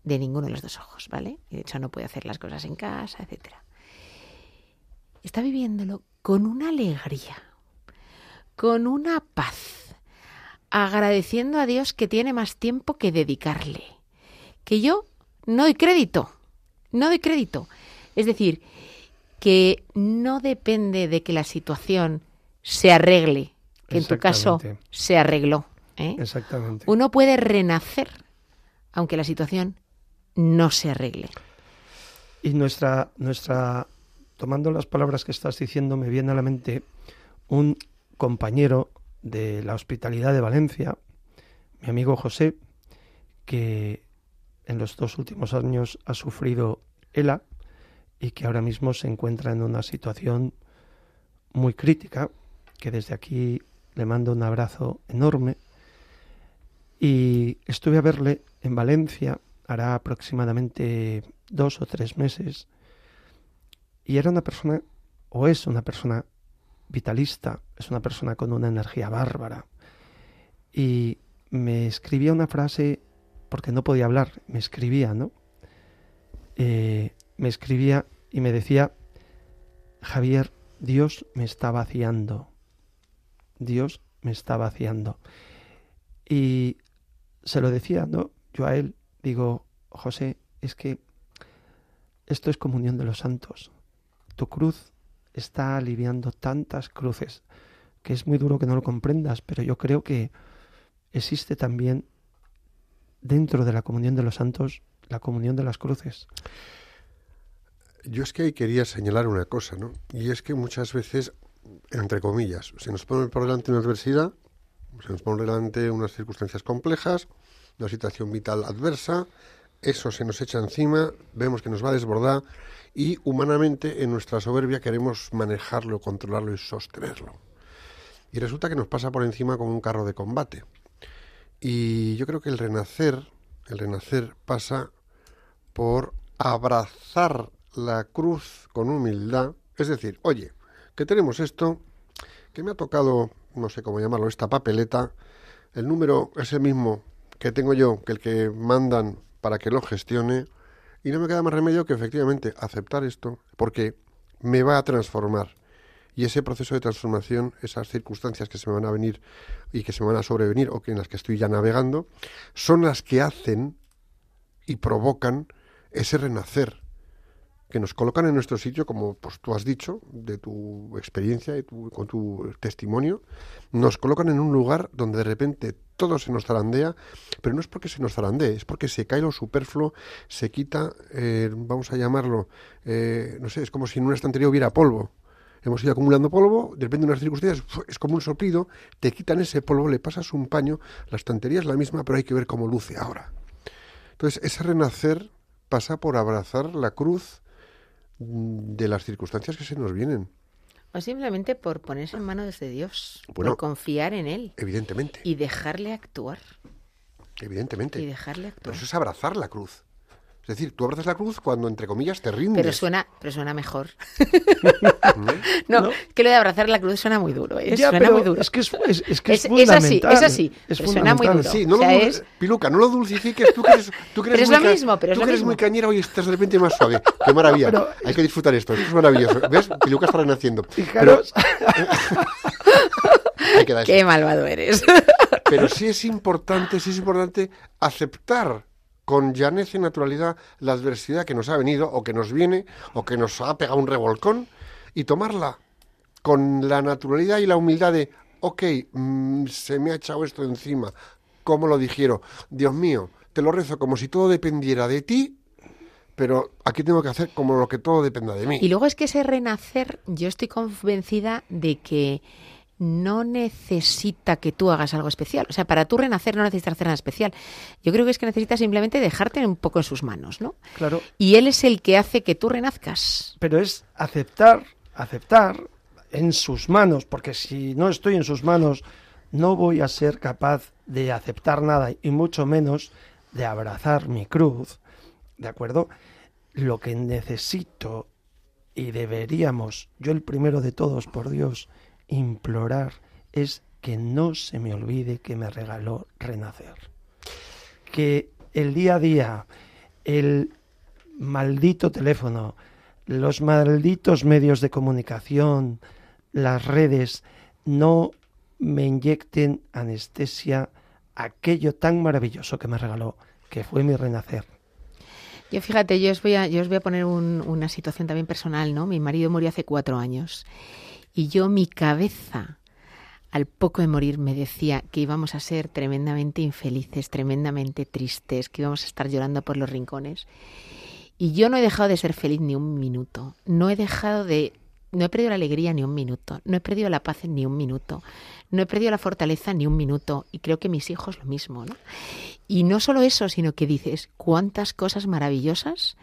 de ninguno de los dos ojos, ¿vale? Y de hecho no puede hacer las cosas en casa, etcétera. Está viviéndolo con una alegría, con una paz, agradeciendo a Dios que tiene más tiempo que dedicarle. Que yo no doy crédito. No doy crédito. Es decir, que no depende de que la situación se arregle, que en tu caso se arregló. ¿eh? Exactamente. Uno puede renacer aunque la situación no se arregle. Y nuestra, nuestra, tomando las palabras que estás diciendo, me viene a la mente un compañero de la hospitalidad de Valencia, mi amigo José, que en los dos últimos años ha sufrido ELA y que ahora mismo se encuentra en una situación muy crítica, que desde aquí le mando un abrazo enorme. Y estuve a verle en Valencia, hará aproximadamente dos o tres meses, y era una persona, o es una persona vitalista, es una persona con una energía bárbara. Y me escribía una frase, porque no podía hablar, me escribía, ¿no? Eh, me escribía y me decía, Javier, Dios me está vaciando. Dios me está vaciando. Y se lo decía, ¿no? Yo a él digo, José, es que esto es comunión de los santos. Tu cruz está aliviando tantas cruces que es muy duro que no lo comprendas, pero yo creo que existe también dentro de la comunión de los santos la comunión de las cruces. Yo es que ahí quería señalar una cosa, ¿no? Y es que muchas veces, entre comillas, se nos pone por delante una adversidad, se nos pone delante unas circunstancias complejas, una situación vital adversa, eso se nos echa encima, vemos que nos va a desbordar y humanamente en nuestra soberbia queremos manejarlo, controlarlo y sostenerlo. Y resulta que nos pasa por encima como un carro de combate. Y yo creo que el renacer, el renacer pasa por abrazar la cruz con humildad, es decir, oye, que tenemos esto, que me ha tocado, no sé cómo llamarlo, esta papeleta, el número es el mismo que tengo yo, que el que mandan para que lo gestione, y no me queda más remedio que efectivamente aceptar esto, porque me va a transformar. Y ese proceso de transformación, esas circunstancias que se me van a venir y que se me van a sobrevenir o que en las que estoy ya navegando, son las que hacen y provocan ese renacer, que nos colocan en nuestro sitio, como pues, tú has dicho, de tu experiencia y tu- con tu testimonio, nos colocan en un lugar donde de repente todo se nos zarandea, pero no es porque se nos zarandee, es porque se cae lo superfluo, se quita, eh, vamos a llamarlo, eh, no sé, es como si en una estantería hubiera polvo. Hemos ido acumulando polvo, de repente unas circunstancias, es como un soplido, te quitan ese polvo, le pasas un paño, la estantería es la misma, pero hay que ver cómo luce ahora. Entonces, ese renacer pasa por abrazar la cruz de las circunstancias que se nos vienen, O simplemente por ponerse en manos de Dios, Bueno. por confiar en Él evidentemente, y dejarle actuar. evidentemente. Y dejarle Pero actuar. eso es abrazar la cruz. Es decir, tú abrazas la cruz cuando, entre comillas, te rindes. Pero suena, pero suena mejor. ¿no? No, que lo de abrazar la cruz suena muy duro, ¿eh? Ya, suena pero muy duro. es que es, es- es que es, Es- es así, fundamental. es así, Es pero suena muy fundamental. duro. Sí, no O lo sea, es- Piluca, no lo dulcifiques, tú que eres, tú que eres Pero es muy lo ca- mismo, pero es tú lo eres mismo. muy cañera hoy estás de repente más suave. Qué maravilla. Pero- Hay que disfrutar esto, esto es maravilloso. ¿Ves? Piluca está renaciendo. Fijaros, Pero. Qué malvado eres. Pero sí es importante, sí es importante aceptar con llaneza y naturalidad la adversidad que nos ha venido o que nos viene o que nos ha pegado un revolcón y tomarla con la naturalidad y la humildad de, ok, mm, se me ha echado esto encima, ¿cómo lo digiero? Dios mío, te lo rezo como si todo dependiera de ti, pero aquí tengo que hacer como lo que todo dependa de mí. Y luego es que ese renacer, yo estoy convencida de que no necesita que tú hagas algo especial. O sea, para tú renacer no necesitas hacer nada especial. Yo creo que es que necesitas simplemente dejarte un poco en sus manos, ¿no? claro, Y él es el que hace que tú renazcas. pero es aceptar, aceptar en sus manos, porque si no estoy en sus manos, no voy a ser capaz de aceptar nada y mucho menos de abrazar mi cruz, ¿de acuerdo? Lo que necesito y deberíamos, yo el primero de todos, por Dios, implorar es que no se me olvide que me regaló renacer. Que el día a día, el maldito teléfono, los malditos medios de comunicación, las redes, no me inyecten anestesia aquello tan maravilloso que me regaló, que fue mi renacer. Yo fíjate, yo os voy a, yo os voy a poner un- una situación también personal, ¿no? Mi marido murió hace cuatro años y yo mi cabeza al poco de morir me decía que íbamos a ser tremendamente infelices, tremendamente tristes, que íbamos a estar llorando por los rincones. Y yo no he dejado de ser feliz ni un minuto. No he dejado de... No he perdido la alegría ni un minuto. No he perdido la paz ni un minuto. No he perdido la fortaleza ni un minuto. Y creo que mis hijos lo mismo. Y no solo eso, sino que dices, cuántas cosas maravillosas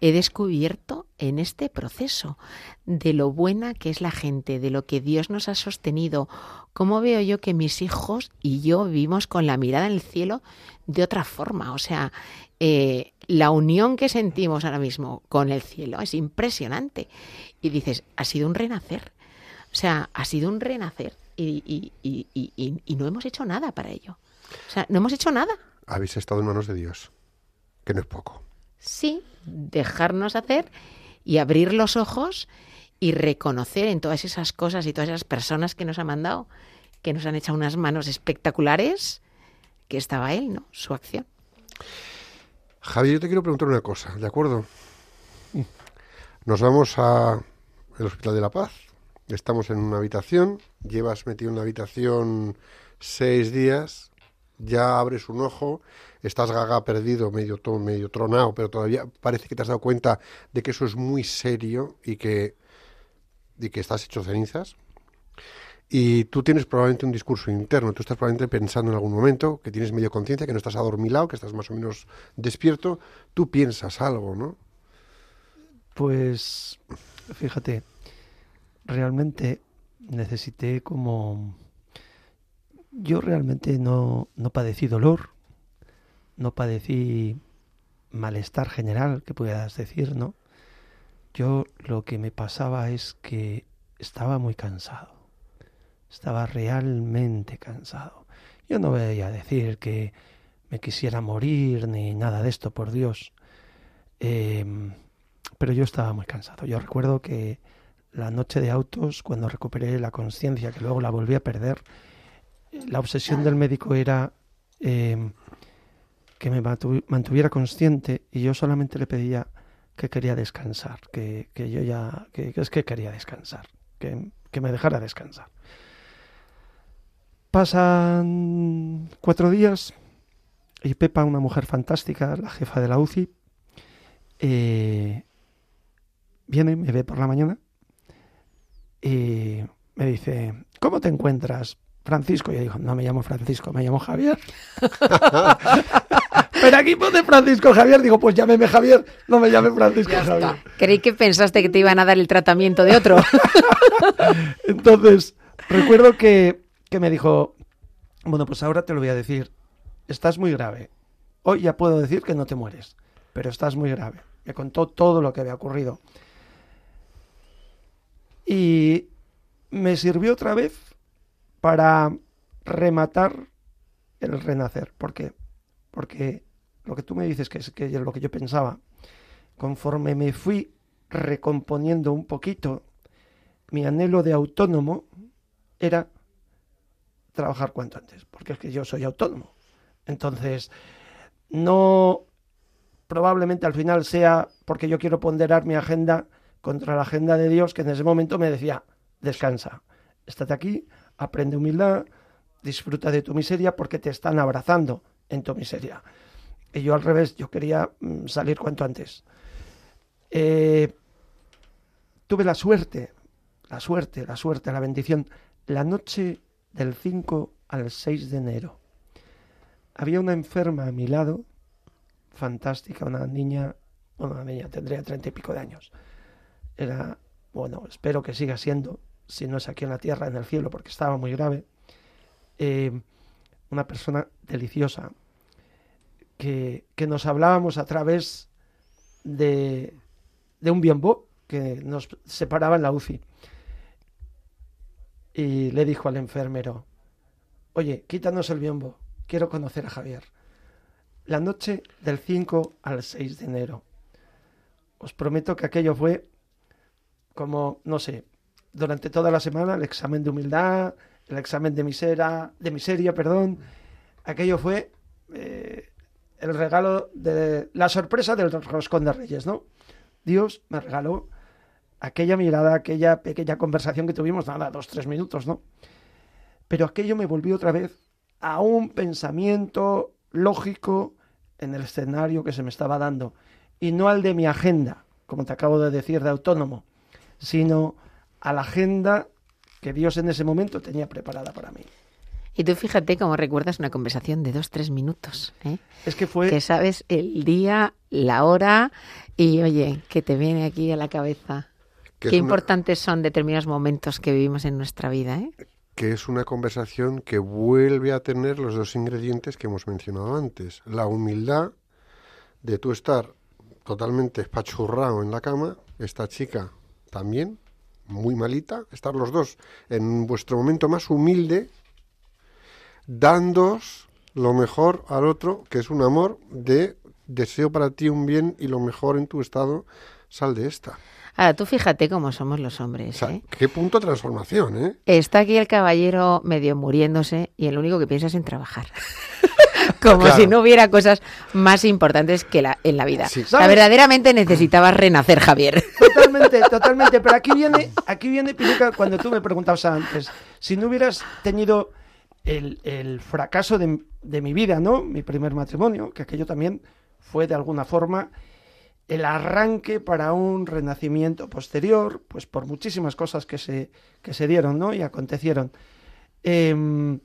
he descubierto en este proceso, de lo buena que es la gente, de lo que Dios nos ha sostenido, cómo veo yo que mis hijos y yo vivimos con la mirada en el cielo de otra forma. O sea, eh, la unión que sentimos ahora mismo con el cielo es impresionante. Y dices, ha sido un renacer. O sea, ha sido un renacer y, y- y- y- y- y no hemos hecho nada para ello. O sea, no hemos hecho nada. Habéis estado en manos de Dios, que no es poco. Sí, dejarnos hacer y abrir los ojos y reconocer en todas esas cosas y todas esas personas que nos ha mandado, que nos han echado unas manos espectaculares, que estaba él, ¿no? Su acción. Javier, yo te quiero preguntar una cosa, ¿de acuerdo? Nos vamos a el Hospital de la Paz. Estamos en una habitación. Llevas metido en la habitación seis días. Ya abres un ojo. Estás gaga perdido, medio, to- medio tronado, pero todavía parece que te has dado cuenta de que eso es muy serio y que, y que estás hecho cenizas. Y tú tienes probablemente un discurso interno, tú estás probablemente pensando en algún momento que tienes medio conciencia, que no estás adormilado, que estás más o menos despierto, tú piensas algo, ¿no? Pues fíjate, realmente necesité como... Yo realmente no, no padecí dolor, no padecí malestar general, que puedas decir, ¿no? Yo lo que me pasaba es que estaba muy cansado, estaba realmente cansado. Yo no voy a decir que me quisiera morir ni nada de esto, por Dios. Em, pero yo estaba muy cansado. Yo recuerdo que la noche de autos, cuando recuperé la conciencia, que luego la volví a perder, la obsesión del médico era eh, que me mantu- mantuviera consciente y yo solamente le pedía que quería descansar, que, que yo ya, que es que quería descansar, que, que me dejara descansar. Pasan cuatro días y Pepa, una mujer fantástica, la jefa de la UCI, eh, viene, me ve por la mañana y me dice, ¿cómo te encuentras, Francisco? Y yo digo, no me llamo Francisco, me llamo Javier. Pero aquí pone Francisco Javier, digo, pues llámeme Javier, no me llame Francisco Javier. Creí que pensaste que te iban a dar el tratamiento de otro. Entonces, recuerdo que, que me dijo, bueno, pues ahora te lo voy a decir, estás muy grave. Hoy ya puedo decir que no te mueres, pero estás muy grave. Me contó todo lo que había ocurrido. Y me sirvió otra vez para rematar el renacer. ¿Por qué? Porque lo que tú me dices que es, que es lo que yo pensaba, conforme me fui recomponiendo un poquito, mi anhelo de autónomo era trabajar cuanto antes, porque es que yo soy autónomo. Entonces, no probablemente al final sea porque yo quiero ponderar mi agenda contra la agenda de Dios, que en ese momento me decía, descansa, estate aquí, aprende humildad, disfruta de tu miseria porque te están abrazando en tu miseria. Y yo al revés, yo quería mm, salir cuanto antes. Eh, tuve la suerte, la suerte, la suerte, la bendición, la noche del 5 al 6 de enero. Había una enferma a mi lado, fantástica, una niña, bueno, una niña, tendría treinta y pico de años. Era, bueno, espero que siga siendo, si no es aquí en la tierra, en el cielo, porque estaba muy grave. Eh, una persona deliciosa, que, que nos hablábamos a través de, de un biombo que nos separaba en la UCI. Y le dijo al enfermero, oye, quítanos el biombo, quiero conocer a Javier. La noche del 5 al 6 de enero. Os prometo que aquello fue como, no sé, durante toda la semana el examen de humildad, el examen de miseria, de miseria, perdón. Aquello fue eh, el regalo de la sorpresa del roscón de Reyes, ¿no? Dios me regaló aquella mirada, aquella pequeña conversación que tuvimos, nada, dos, tres minutos, ¿no? Pero aquello me volvió otra vez a un pensamiento lógico en el escenario que se me estaba dando y no al de mi agenda, como te acabo de decir, de autónomo, sino a la agenda que Dios en ese momento tenía preparada para mí. Y tú fíjate cómo recuerdas una conversación de dos, tres minutos, ¿eh? Es que fue que sabes el día, la hora y oye, que te viene aquí a la cabeza. Que Qué una- importantes son determinados momentos que vivimos en nuestra vida, ¿eh? que es una conversación que vuelve a tener los dos ingredientes que hemos mencionado antes. La humildad de tú estar totalmente espachurrado en la cama, esta chica también, muy malita, estar los dos en vuestro momento más humilde, dándoos lo mejor al otro, que es un amor de deseo para ti un bien y lo mejor en tu estado, sal de esta. Ahora, tú fíjate cómo somos los O hombres, sea, ¿eh? qué punto de transformación, ¿eh? Está aquí el caballero medio muriéndose y el único que piensa es en trabajar. Como Claro. si no hubiera cosas más importantes que la, en la vida. Sí. ¿Sabes? verdaderamente necesitabas renacer, Javier. Totalmente, totalmente. Pero aquí viene, aquí viene, Piluca, cuando tú me preguntabas antes, si no hubieras tenido el, el fracaso de, de mi vida, ¿no? Mi primer matrimonio, que aquello también fue de alguna forma el arranque para un renacimiento posterior, pues por muchísimas cosas que se, que se dieron, ¿no? Y acontecieron. Em,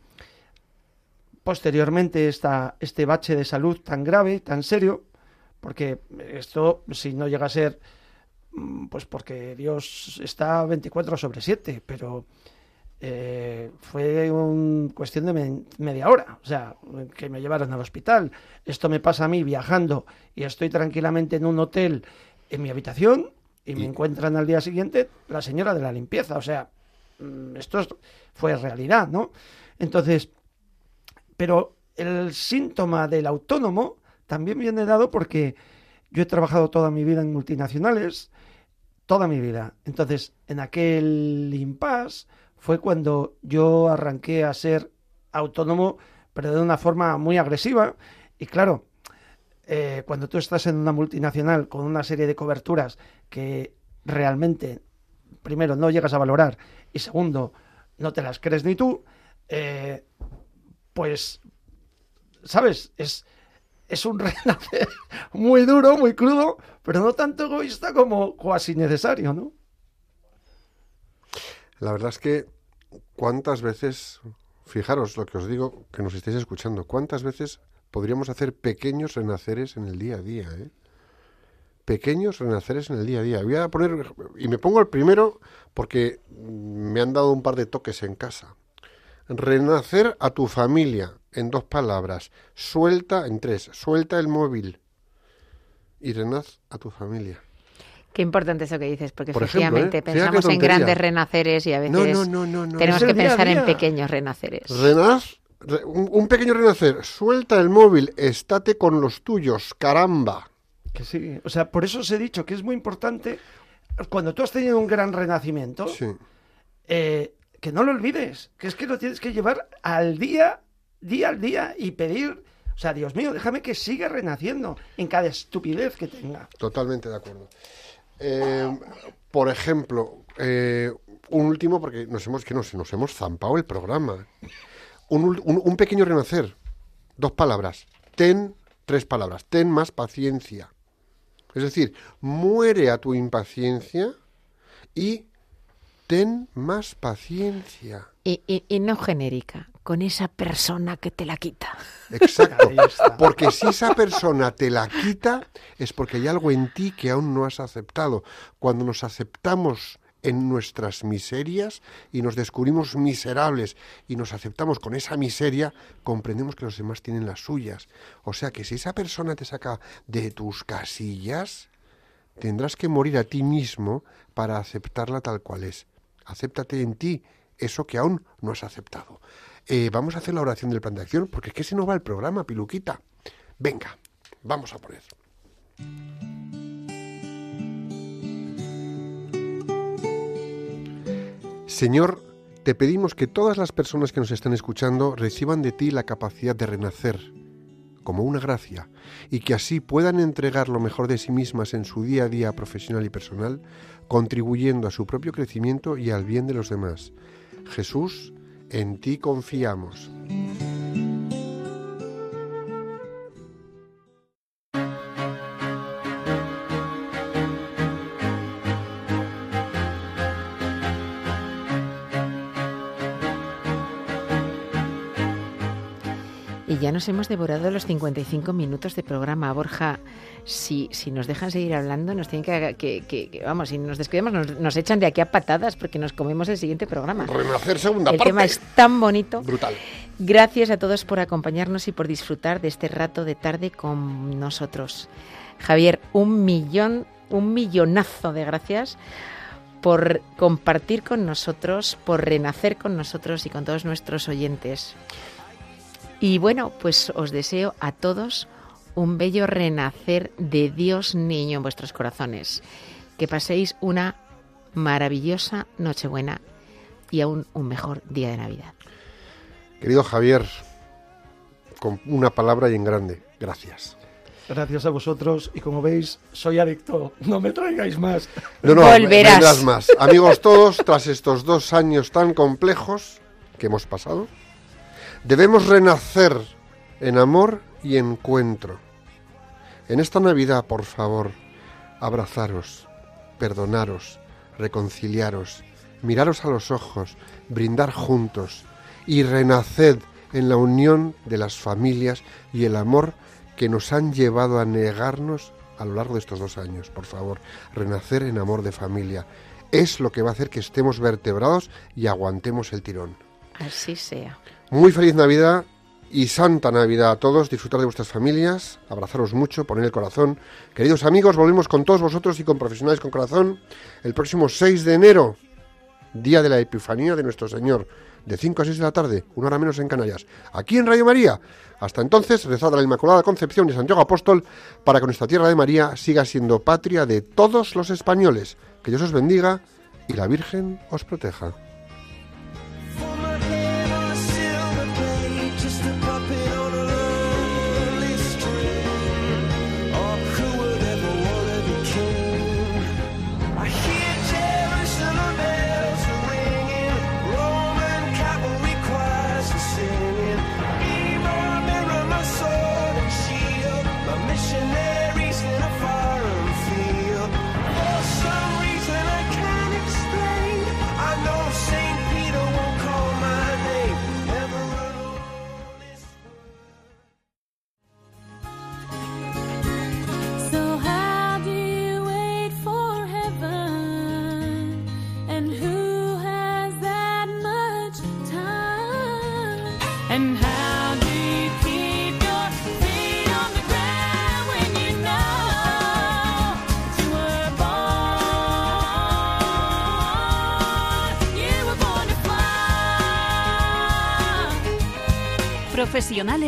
posteriormente esta, este bache de salud tan grave, tan serio, porque esto, si no llega a ser, mm, pues porque Dios está 24 sobre 7, pero eh, fue un cuestión de me- media hora, o sea, que me llevaron al hospital. Esto me pasa a mí viajando y estoy tranquilamente en un hotel en mi habitación y me Y- encuentran al día siguiente la señora de la limpieza, o sea, mm, esto es- fue realidad, ¿no? Entonces, pero el síntoma del autónomo también viene dado porque yo he trabajado toda mi vida en multinacionales, toda mi vida. Entonces, en aquel impasse fue cuando yo arranqué a ser autónomo, pero de una forma muy agresiva. Y claro, eh, cuando tú estás en una multinacional con una serie de coberturas que realmente, primero, no llegas a valorar y segundo, no te las crees ni tú, eh, pues, ¿sabes? Es, es un renacer muy duro, muy crudo, pero no tanto egoísta como cuasi necesario, ¿no? La verdad es que cuántas veces, fijaros lo que os digo, que nos estáis escuchando, cuántas veces podríamos hacer pequeños renaceres en el día a día, ¿eh? Pequeños renaceres en el día a día. Voy a poner, y me pongo el primero porque me han dado un par de toques en casa. Renacer a tu familia, en dos palabras. Suelta, en tres, suelta el móvil. Y renaz a tu familia. Qué importante eso que dices, porque Por ejemplo, efectivamente ¿eh? Pensamos en grandes renaceres y a veces No, no, no, no, no. tenemos que pensar en pequeños renaceres. Renaz, re- un, un pequeño renacer. Suelta el móvil, estate con los tuyos, caramba. Que sí. O sea, por eso os he dicho que es muy importante, cuando tú has tenido un gran renacimiento, Sí. eh, que no lo olvides, que es que lo tienes que llevar al día, día al día y pedir, o sea, Dios mío, déjame que siga renaciendo en cada estupidez que tenga. Totalmente de acuerdo. Eh, por ejemplo, eh, un último, porque nos hemos, que nos, nos hemos zampado el programa. Un, un pequeño renacer. Dos palabras. Ten, tres palabras. Ten más paciencia. Es decir, muere a tu impaciencia y ten más paciencia. Y, y- y no genérica, con esa persona que te la quita. Exacto. Ahí está. Porque si esa persona te la quita, es porque hay algo en ti que aún no has aceptado. Cuando nos aceptamos en nuestras miserias y nos descubrimos miserables y nos aceptamos con esa miseria, comprendemos que los demás tienen las suyas. O sea que si esa persona te saca de tus casillas, tendrás que morir a ti mismo para aceptarla tal cual es. Acéptate en ti eso que aún no has aceptado. Eh, vamos a hacer la oración del plan de acción, porque es que si no va el programa, Piluquita. Venga, vamos a poner. Señor, te pedimos que todas las personas que nos están escuchando reciban de ti la capacidad de renacer, como una gracia y que así puedan entregar lo mejor de sí mismas en su día a día profesional y personal, contribuyendo a su propio crecimiento y al bien de los demás. Jesús, en ti confiamos. Y ya nos hemos devorado los 55 minutos de programa. Borja, si, si nos dejan seguir hablando, nos tienen que, que- que- que- vamos, si nos descuidamos, nos, nos echan de aquí a patadas porque nos comemos el siguiente programa. Renacer segunda El parte. tema es tan bonito. Brutal. Gracias a todos por acompañarnos y por disfrutar de este rato de tarde con nosotros. Javier, un millón, un millonazo de gracias por compartir con nosotros, por renacer con nosotros y con todos nuestros oyentes. Y bueno, pues os deseo a todos un bello renacer de Dios niño en vuestros corazones. Que paséis una maravillosa Nochebuena y aún un mejor día de Navidad. Querido Javier, con una palabra y en grande, gracias. Gracias a vosotros y como veis, soy adicto. No me traigáis más. No, no, Volverás. más. Amigos todos, tras estos dos años tan complejos que hemos pasado, debemos renacer en amor y encuentro. En esta Navidad, por favor, abrazaros, perdonaros, reconciliaros, miraros a los ojos, brindar juntos y renaced en la unión de las familias y el amor que nos han llevado a negarnos a lo largo de estos dos años. Por favor, renacer en amor de familia es lo que va a hacer que estemos vertebrados y aguantemos el tirón. Así sea. Muy feliz Navidad y Santa Navidad a todos. Disfrutar de vuestras familias, abrazaros mucho, poner el corazón. Queridos amigos, volvemos con todos vosotros y con profesionales con corazón el próximo 6 de enero, día de la Epifanía de nuestro Señor, de 5 a 6 de la tarde, una hora menos en Canarias, aquí en Radio María. Hasta entonces, rezad a la Inmaculada Concepción de Santiago Apóstol para que nuestra tierra de María siga siendo patria de todos los españoles. Que Dios os bendiga y la Virgen os proteja.